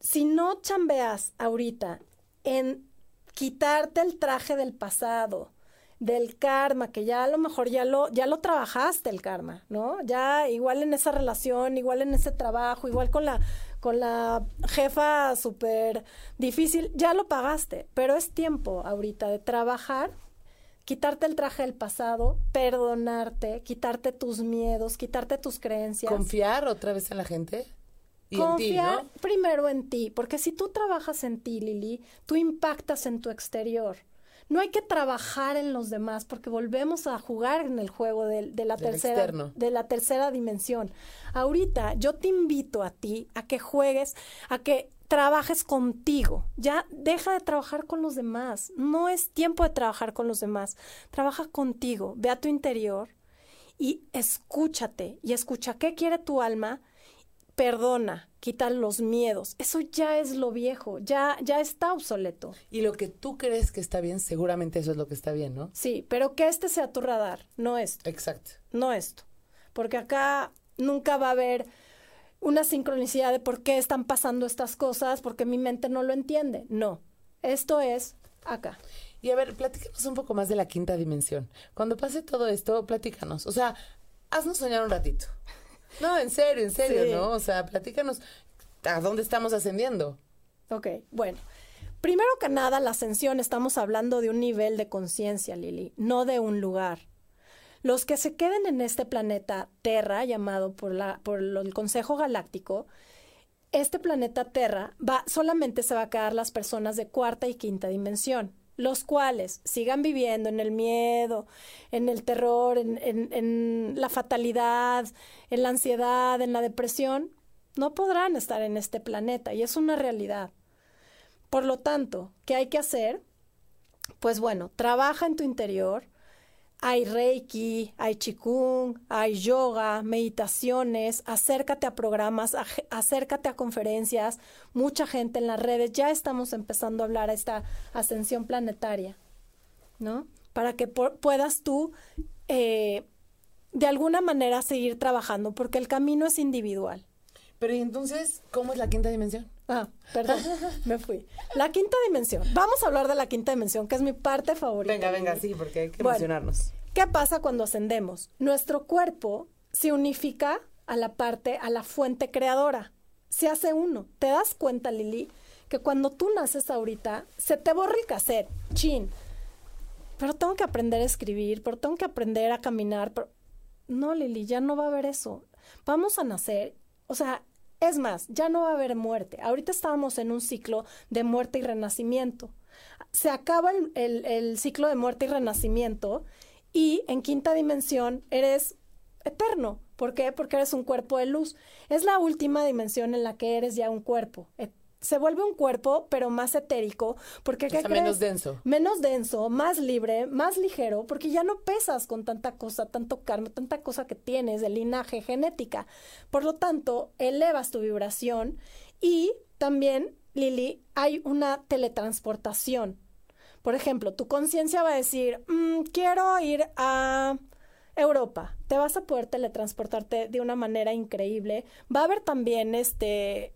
si no chambeas ahorita en quitarte el traje del pasado, del karma, que ya a lo mejor ya lo, ya lo trabajaste el karma, ¿no? Ya igual en esa relación, igual en ese trabajo, igual con la, con la jefa súper difícil, ya lo pagaste, pero es tiempo ahorita de trabajar, quitarte el traje del pasado, perdonarte, quitarte tus miedos, quitarte tus creencias. ¿Confiar otra vez en la gente? Confiar primero en ti, porque si tú trabajas en ti, Lili, tú impactas en tu exterior. No hay que trabajar en los demás porque volvemos a jugar en el juego de, la tercera de la tercera dimensión. Ahorita yo te invito a ti a que juegues, a que trabajes contigo. Ya deja de trabajar con los demás. No es tiempo de trabajar con los demás. Trabaja contigo. Ve a tu interior y escúchate y escucha qué quiere tu alma perdona, quita los miedos. Eso ya es lo viejo, ya, ya está obsoleto. Y lo que tú crees que está bien, seguramente eso es lo que está bien, ¿no? Sí, pero que este sea tu radar, no esto. Exacto. No esto. Porque acá nunca va a haber una sincronicidad de por qué están pasando estas cosas, porque mi mente no lo entiende. No. Esto es acá. Y a ver, platícanos un poco más de la quinta dimensión. Cuando pase todo esto, platícanos. O sea, haznos soñar un ratito. No, en serio, en serio, ¿no? O sea, platícanos a dónde estamos ascendiendo. Ok, bueno. Primero que nada, la ascensión estamos hablando de un nivel de conciencia, Lili, no de un lugar. Los que se queden en este planeta Terra, llamado por, la, por el Consejo Galáctico, este planeta Terra va, solamente se va a quedar las personas de cuarta y quinta dimensión los cuales sigan viviendo en el miedo, en el terror, en, la fatalidad, en la ansiedad, en la depresión, no podrán estar en este planeta y es una realidad. Por lo tanto, ¿qué hay que hacer? Pues bueno, trabaja en tu interior, hay reiki, hay chikung, hay yoga, meditaciones, acércate a programas, acércate a conferencias, mucha gente en las redes, ya estamos empezando a hablar a esta ascensión planetaria, ¿no? Para que puedas tú eh, de alguna manera seguir trabajando, porque el camino es individual. Pero ¿y entonces cómo es la quinta dimensión? Ah, perdón, me fui. La quinta dimensión. Vamos a hablar de la quinta dimensión, que es mi parte favorita. Venga, venga, sí, porque hay que emocionarnos. ¿Qué pasa cuando ascendemos? Nuestro cuerpo se unifica a la parte, a la fuente creadora. Se hace uno. ¿Te das cuenta, Lili? Que cuando tú naces ahorita, se te borra el cassette. Chin. Pero tengo que aprender a escribir, pero tengo que aprender a caminar. No, Lili, ya no va a haber eso. Vamos a nacer. O sea, es más, ya no va a haber muerte. Ahorita estábamos en un ciclo de muerte y renacimiento. Se acaba el, ciclo de muerte y renacimiento y en quinta dimensión eres eterno. ¿Por qué? Porque eres un cuerpo de luz. Es la última dimensión en la que eres ya un cuerpo. Se vuelve un cuerpo, pero más etérico, porque O ¿qué sea, crees? menos denso. menos denso, más libre, más ligero, porque ya no pesas con tanta cosa, tanto karma, tanta cosa que tienes de linaje genética. Por lo tanto, elevas tu vibración y también, Lili, hay una teletransportación. Por ejemplo, tu conciencia va a decir, "Mm, quiero ir a Europa. Te vas a poder teletransportarte de una manera increíble. Va a haber también este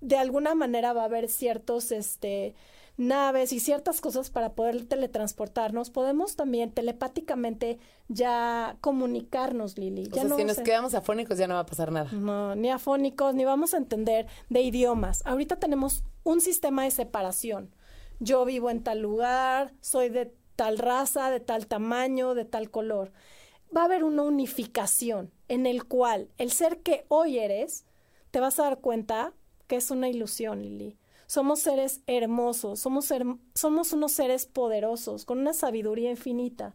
de alguna manera va a haber ciertos este naves y ciertas cosas para poder teletransportarnos. Podemos también telepáticamente ya comunicarnos, Lili. O Ya sea, no si nos sé- quedamos afónicos ya no va a pasar nada. no, ni afónicos, ni vamos a entender de idiomas. Ahorita tenemos un sistema de separación. Yo vivo en tal lugar, soy de tal raza, de tal tamaño, de tal color. Va a haber una unificación en el cual el ser que hoy eres, te vas a dar cuenta que es una ilusión, Lili. Somos seres hermosos, somos, somos unos seres poderosos, con una sabiduría infinita.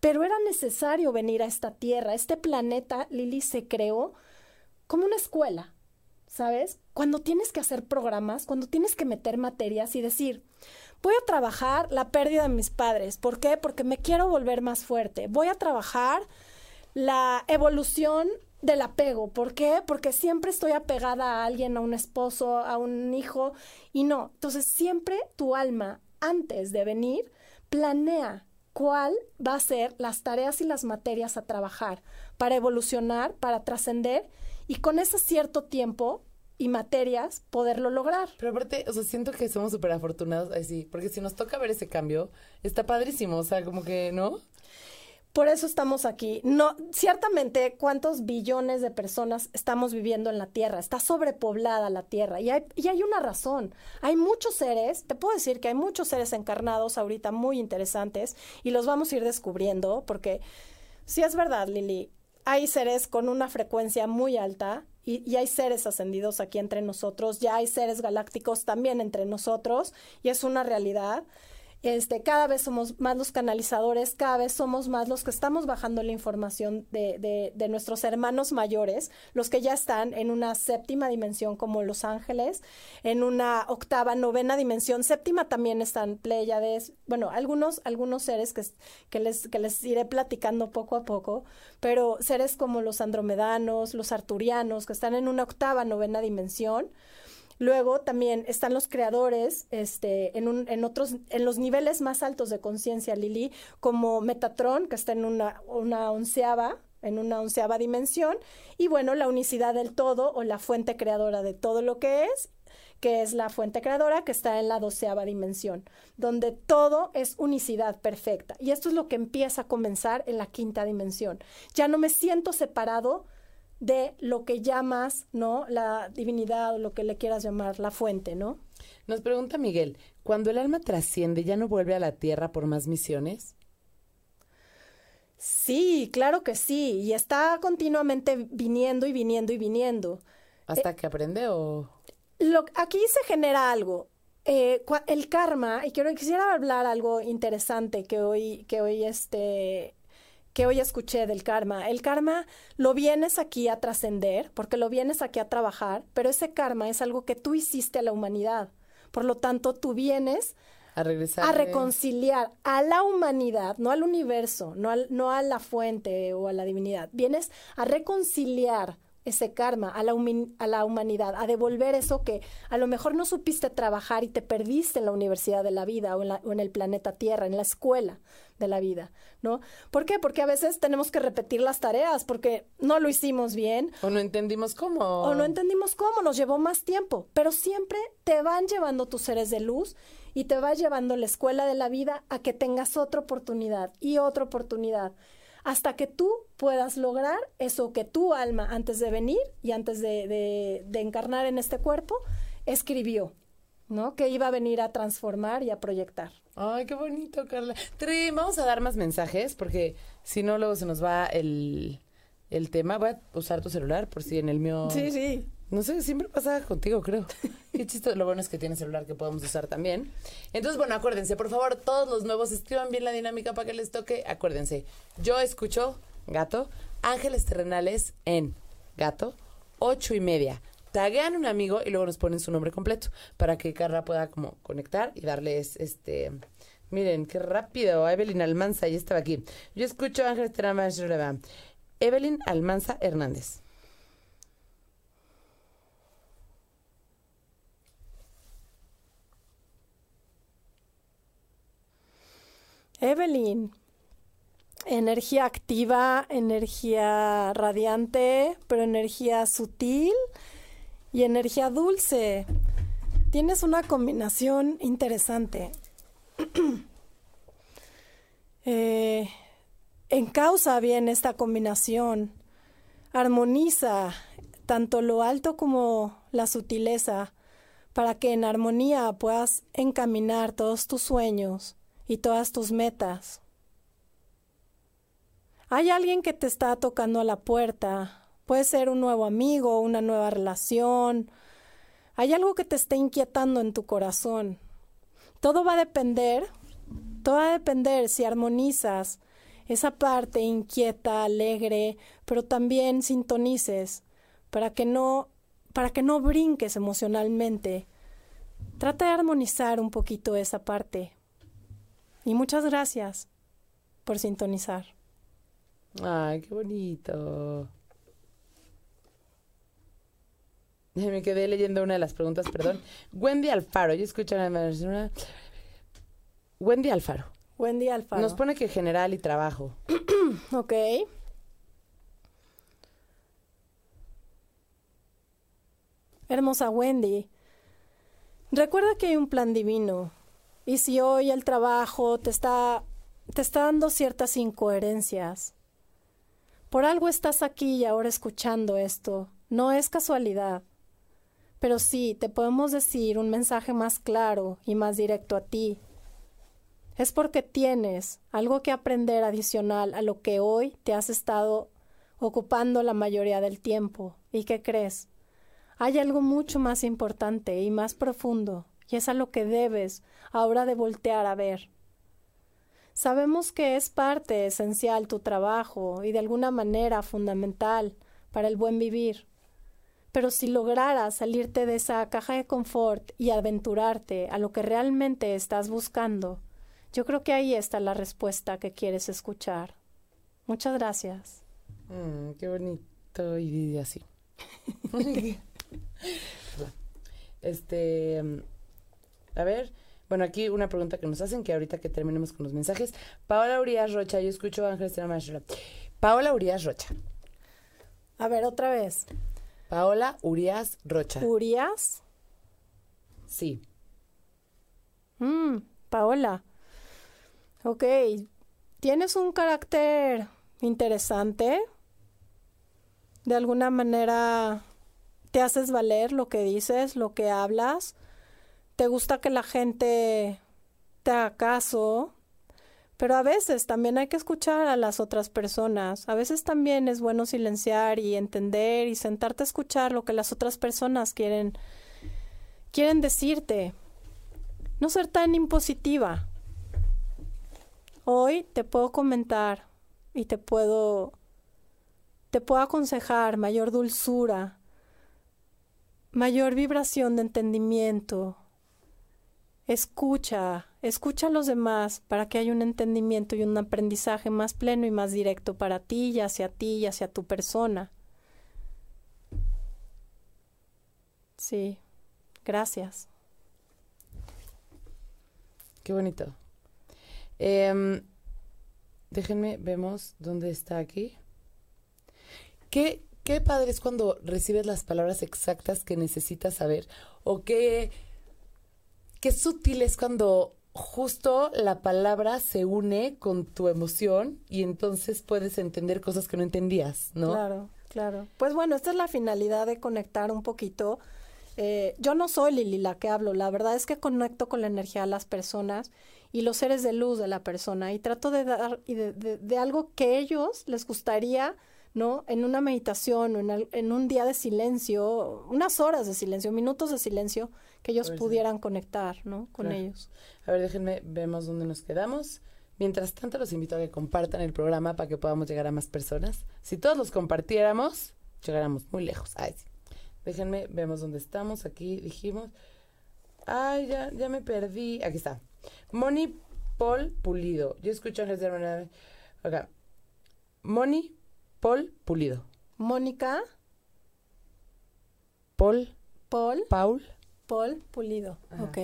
Pero era necesario venir a esta tierra. Este planeta, Lili, se creó como una escuela, ¿sabes? Cuando tienes que hacer programas, cuando tienes que meter materias y decir, voy a trabajar la pérdida de mis padres. ¿Por qué? Porque me quiero volver más fuerte. Voy a trabajar la evolución del apego. ¿Por qué? Porque siempre estoy apegada a alguien, a un esposo, a un hijo, y no. Entonces, siempre tu alma, antes de venir, planea cuál va a ser las tareas y las materias a trabajar para evolucionar, para trascender, y con ese cierto tiempo y materias poderlo lograr. Pero aparte, o sea, siento que somos súper afortunados así, porque si nos toca ver ese cambio, está padrísimo, o sea, como que, ¿no? Por eso estamos aquí. No, ciertamente, ¿cuántos billones de personas estamos viviendo en la Tierra? Está sobrepoblada la Tierra y hay, y hay una razón. Hay muchos seres, te puedo decir que hay muchos seres encarnados ahorita muy interesantes y los vamos a ir descubriendo porque si es verdad, Lili, hay seres con una frecuencia muy alta y, y hay seres ascendidos aquí entre nosotros, ya hay seres galácticos también entre nosotros y es una realidad. Este, cada vez somos más los canalizadores, cada vez somos más los que estamos bajando la información de, de, de nuestros hermanos mayores, los que ya están en una séptima dimensión como los ángeles, en una octava, novena dimensión, séptima también están Pléyades, bueno, algunos, algunos seres que, que, les, que les iré platicando poco a poco, pero seres como los andromedanos, los arturianos, que están en una octava, novena dimensión. Luego también están los creadores, este, en, un, en otros, en los niveles más altos de conciencia, Lili, como Metatron, que está en una, una onceava, en una onceava dimensión, y bueno, la unicidad del todo o la fuente creadora de todo lo que es, que es la fuente creadora, que está en la doceava dimensión, donde todo es unicidad perfecta. Y esto es lo que empieza a comenzar en la quinta dimensión. Ya no me siento separado de lo que llamas, ¿no? La divinidad o lo que le quieras llamar, la fuente, ¿no? Nos pregunta Miguel, ¿cuando el alma trasciende ya no vuelve a la tierra por más misiones? Sí, claro que sí, y está continuamente viniendo y viniendo y viniendo. ¿Hasta que aprende o...? Lo, aquí se genera algo. Eh, cua- el karma, y quiero, quisiera hablar algo interesante que hoy, que hoy este, que hoy escuché del karma. El karma lo vienes aquí a trascender, porque lo vienes aquí a trabajar, pero ese karma es algo que tú hiciste a la humanidad. Por lo tanto, tú vienes A regresar. a reconciliar a la humanidad, no al universo, no, al- no a la fuente o a la divinidad. Vienes a reconciliar ese karma a la, a la humanidad, a devolver eso que a lo mejor no supiste trabajar y te perdiste en la universidad de la vida o en, la- o en el planeta Tierra, en la escuela de la vida, ¿no? ¿Por qué? Porque a veces tenemos que repetir las tareas porque no lo hicimos bien O no entendimos cómo. o no entendimos cómo, nos llevó más tiempo, pero siempre te van llevando tus seres de luz y te va llevando la escuela de la vida a que tengas otra oportunidad y otra oportunidad, hasta que tú puedas lograr eso que tu alma antes de venir y antes de, de- de encarnar en este cuerpo escribió, ¿no? Que iba a venir a transformar y a proyectar. Ay, qué bonito, Carla. Tri, vamos a dar más mensajes porque si no luego se nos va el, el tema. Voy a usar tu celular por si en el mío sí. No sé, siempre pasa contigo, creo. Qué chistoso. Lo bueno es que tiene celular que podemos usar también. Entonces, bueno, acuérdense, por favor, todos los nuevos escriban bien la dinámica para que les toque. Acuérdense, yo escucho gato, ángeles terrenales en gato, ocho y media. Taguean un amigo y luego nos ponen su nombre completo para que Carla pueda como conectar y darles este. Miren, qué rápido. Evelyn Almanza, ya estaba aquí. Yo escucho Ángeles Terrenales. Evelyn Almanza Hernández. Evelyn, energía activa, energía radiante, pero energía sutil y energía dulce. Tienes una combinación interesante. eh, encausa bien esta combinación. Armoniza tanto lo alto como la sutileza para que en armonía puedas encaminar todos tus sueños y todas tus metas. Hay alguien que te está tocando la puerta. Puede ser un nuevo amigo, una nueva relación. Hay algo que te está inquietando en tu corazón. Todo va a depender, todo va a depender si armonizas esa parte inquieta, alegre, pero también sintonices para que no para que no brinques emocionalmente. Trata de armonizar un poquito esa parte. Y muchas gracias por sintonizar. Ay, qué bonito. Me quedé leyendo una de las preguntas, perdón. Wendy Alfaro, yo escucho una... Wendy Alfaro. Wendy Alfaro. Nos pone que general y trabajo. ok. Hermosa Wendy. Recuerda que hay un plan divino. Y si hoy el trabajo te está, te está dando ciertas incoherencias, por algo estás aquí y ahora escuchando esto. No es casualidad. Pero sí, te podemos decir un mensaje más claro y más directo a ti es porque tienes algo que aprender adicional a lo que hoy te has estado ocupando la mayoría del tiempo. ¿Y qué crees? Hay algo mucho más importante y más profundo, y es a lo que debes ahora de voltear a ver. Sabemos que es parte esencial tu trabajo y de alguna manera fundamental para el buen vivir. Pero si lograras salirte de esa caja de confort y aventurarte a lo que realmente estás buscando, yo creo que ahí está la respuesta que quieres escuchar. Muchas gracias. Mm, qué bonito y así. este, a ver, bueno, aquí una pregunta que nos hacen, que ahorita que terminemos con los mensajes. Paola Urias Rocha, yo escucho a Ángel Paola Urias Rocha. A ver, otra vez. Paola Urias Rocha. ¿Urias? Sí. Mm, Paola. Ok, tienes un carácter interesante. De alguna manera te haces valer lo que dices, lo que hablas. Te gusta que la gente te haga caso. Pero a veces también hay que escuchar a las otras personas. A veces también es bueno silenciar y entender y sentarte a escuchar lo que las otras personas quieren quieren decirte. No ser tan impositiva. Hoy te puedo comentar y te puedo te puedo aconsejar mayor dulzura, mayor vibración de entendimiento. Escucha, escucha a los demás para que haya un entendimiento y un aprendizaje más pleno y más directo para ti y hacia ti y hacia tu persona. Sí, gracias. Qué bonito. Eh, déjenme, vemos dónde está aquí. ¿Qué, qué padre es cuando recibes las palabras exactas que necesitas saber. O qué, qué sutil es cuando justo la palabra se une con tu emoción y entonces puedes entender cosas que no entendías, ¿no? Claro, claro. Pues bueno, esta es la finalidad de conectar un poquito. Eh, yo no soy Lili la que hablo, la verdad es que conecto con la energía de las personas y los seres de luz de la persona y trato de dar y de, de, algo que ellos les gustaría ¿no? En una meditación o en, en un día de silencio, unas horas de silencio, minutos de silencio, que ellos pudieran conectar, ¿no? Con Claro. ellos. A ver, déjenme, vemos dónde nos quedamos. Mientras tanto, los invito a que compartan el programa para que podamos llegar a más personas. Si todos los compartiéramos, llegáramos muy lejos. Ay, sí. Déjenme, vemos dónde estamos. Aquí dijimos. Ay, ya, ya me perdí. Aquí está. Moni Paul Pulido. Yo escucho a Ángeles de. Moni Paul Pulido. Mónica, Paul, Paul, Paul. Paul Pulido. Ajá. Ok.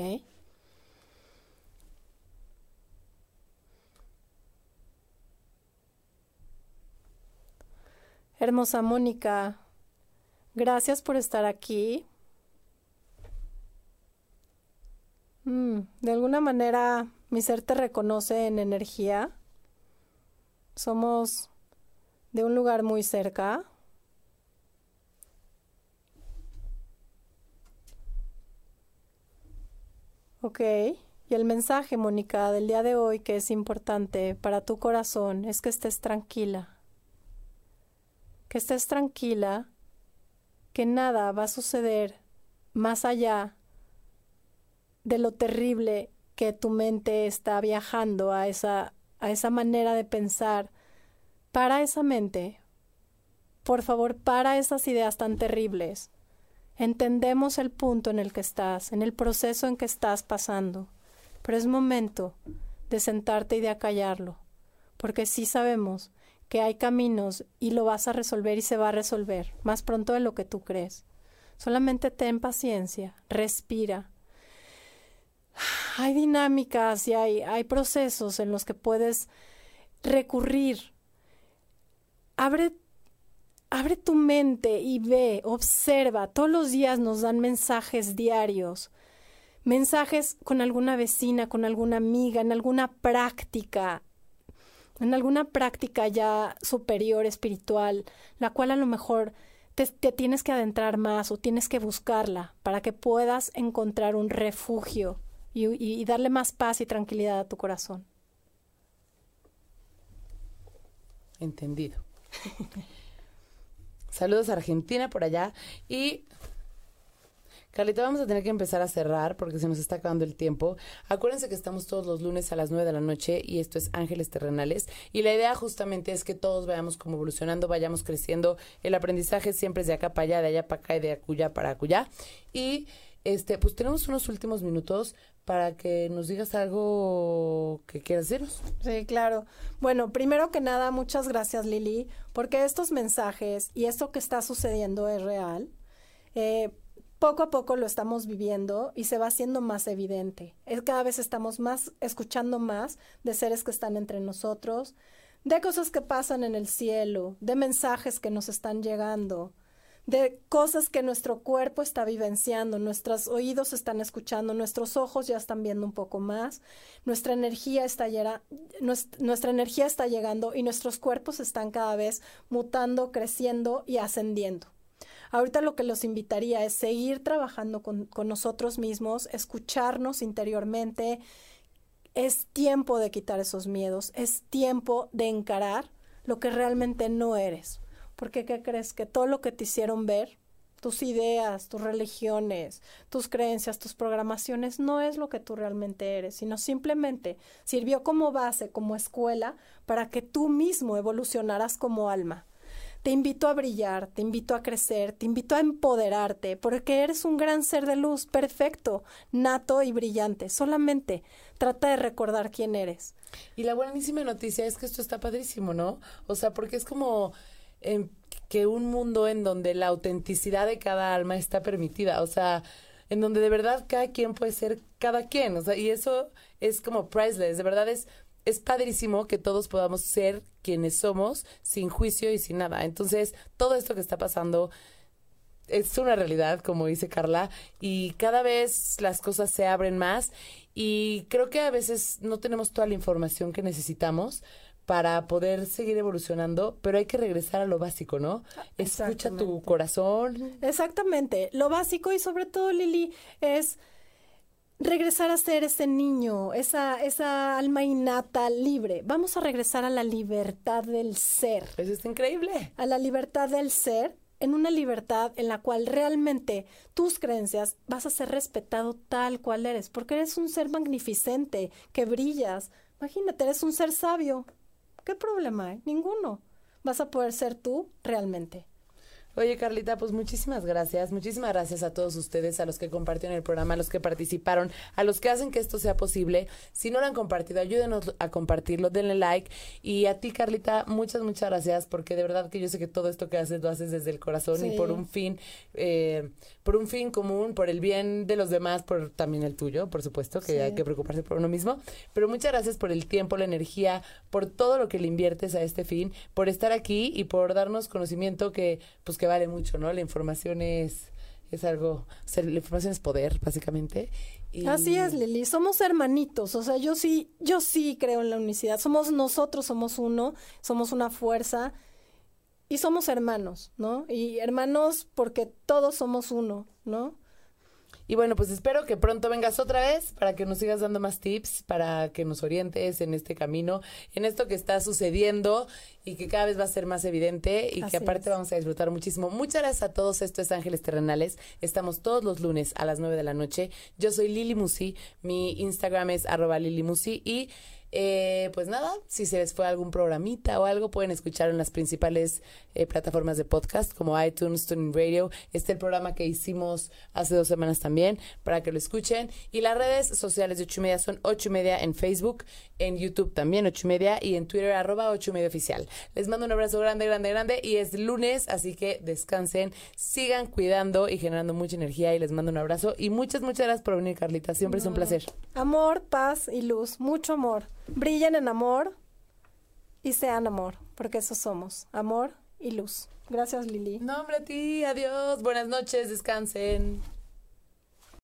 Hermosa Mónica, gracias por estar aquí. Mm, de alguna manera mi ser te reconoce en energía. Somos de un lugar muy cerca. Ok. Y el mensaje, Mónica, del día de hoy que es importante para tu corazón es que estés tranquila. Que estés tranquila, que nada va a suceder más allá de lo terrible que tu mente está viajando a esa, a esa manera de pensar. Para esa mente, por favor, para esas ideas tan terribles. Entendemos el punto en el que estás, en el proceso en que estás pasando, pero es momento de sentarte y de acallarlo, porque sí sabemos que hay caminos y lo vas a resolver y se va a resolver más pronto de lo que tú crees. Solamente ten paciencia, respira. Hay dinámicas y hay, hay procesos en los que puedes recurrir. Abre Abre tu mente y ve, observa. Todos los días nos dan mensajes diarios. Mensajes con alguna vecina, con alguna amiga, en alguna práctica, en alguna práctica ya superior, espiritual, la cual a lo mejor te, tienes que adentrar más o tienes que buscarla para que puedas encontrar un refugio y darle más paz y tranquilidad a tu corazón. Entendido. Saludos a Argentina por allá. Y Carlita, vamos a tener que empezar a cerrar porque se nos está acabando el tiempo. Acuérdense que estamos todos los lunes a las 9 de la noche y esto es Ángeles Terrenales. Y la idea justamente es que todos vayamos como evolucionando, vayamos creciendo. El aprendizaje siempre es de acá para allá, de allá para acá y de acullá para acullá. Y este, pues tenemos unos últimos minutos para que nos digas algo que quieras decirnos. Sí, claro. Bueno, primero que nada, muchas gracias Lili, porque estos mensajes y esto que está sucediendo es real. Eh, poco a poco lo estamos viviendo y se va haciendo más evidente. Es, cada vez estamos más escuchando más de seres que están entre nosotros, de cosas que pasan en el cielo, de mensajes que nos están llegando, de cosas que nuestro cuerpo está vivenciando, nuestros oídos están escuchando, nuestros ojos ya están viendo un poco más, nuestra energía está nuestra energía está llegando y nuestros cuerpos están cada vez mutando, creciendo y ascendiendo. Ahorita lo que los invitaría es seguir trabajando con, con nosotros mismos, escucharnos interiormente. Es tiempo de quitar esos miedos, es tiempo de encarar lo que realmente no eres. Porque, ¿qué crees? Que todo lo que te hicieron ver, tus ideas, tus religiones, tus creencias, tus programaciones, no es lo que tú realmente eres, sino simplemente sirvió como base, como escuela, para que tú mismo evolucionaras como alma. Te invito a brillar, te invito a crecer, te invito a empoderarte, porque eres un gran ser de luz, perfecto, nato y brillante. Solamente trata de recordar quién eres. Y la buenísima noticia es que esto está padrísimo, ¿no? O sea, porque es como em, que un mundo en donde la autenticidad de cada alma está permitida, o sea, en donde de verdad cada quien puede ser cada quien, o sea, y eso es como priceless, de verdad es es padrísimo que todos podamos ser quienes somos sin juicio y sin nada. Entonces, todo esto que está pasando es una realidad, como dice Carla, y cada vez las cosas se abren más y creo que a veces no tenemos toda la información que necesitamos para poder seguir evolucionando, pero hay que regresar a lo básico, ¿no? Escucha tu corazón. Exactamente. Lo básico y sobre todo, Lili, es regresar a ser ese niño, esa, esa alma innata libre. Vamos a regresar a la libertad del ser. Eso está increíble. A la libertad del ser, en una libertad en la cual realmente tus creencias vas a ser respetado tal cual eres, porque eres un ser magnificente, que brillas. Imagínate, eres un ser sabio. ¿Qué problema hay? Ninguno. Vas a poder ser tú realmente. Oye, Carlita, pues muchísimas gracias. Muchísimas gracias a todos ustedes, a los que compartieron el programa, a los que participaron, a los que hacen que esto sea posible. Si no lo han compartido, ayúdenos a compartirlo, denle like. Y a ti, Carlita, muchas, muchas gracias, porque de verdad que yo sé que todo esto que haces lo haces desde el corazón y por un fin, eh, por un fin común, por el bien de los demás, por también el tuyo, por supuesto, que hay que preocuparse por uno mismo. Pero muchas gracias por el tiempo, la energía, por todo lo que le inviertes a este fin, por estar aquí y por darnos conocimiento que, pues, que vale mucho, ¿no? La información es, es algo, o sea, la información es poder, básicamente. Así es, Lili, somos hermanitos, o sea, yo sí, yo sí creo en la unicidad, somos nosotros, somos uno, somos una fuerza y somos hermanos, ¿no? Y hermanos porque todos somos uno, ¿no? Y bueno, pues espero que pronto vengas otra vez para que nos sigas dando más tips, para que nos orientes en este camino, en esto que está sucediendo y que cada vez va a ser más evidente y que aparte vamos a disfrutar muchísimo. Muchas gracias a todos. Esto es Ángeles Terrenales. Estamos todos los lunes a las 9 de la noche. Yo soy Lili Musi. Mi Instagram es arroba Lili Musi y eh, pues nada, si se les fue algún programita o algo, pueden escuchar en las principales eh, plataformas de podcast como iTunes, Tuning Radio. Este es el programa que hicimos hace dos semanas también para que lo escuchen. Y las redes sociales de ocho y media son ocho y media en Facebook, en YouTube también ocho y media y en Twitter arroba ocho y media oficial. Les mando un abrazo grande, grande, grande y es lunes, así que descansen, sigan cuidando y generando mucha energía y les mando un abrazo y muchas, muchas gracias por venir Carlita, siempre es un placer. Amor, paz y luz, mucho amor brillen en amor y sean amor, porque eso somos, amor y luz. Gracias, Lili. No, hombre, a ti, adiós, buenas noches, descansen.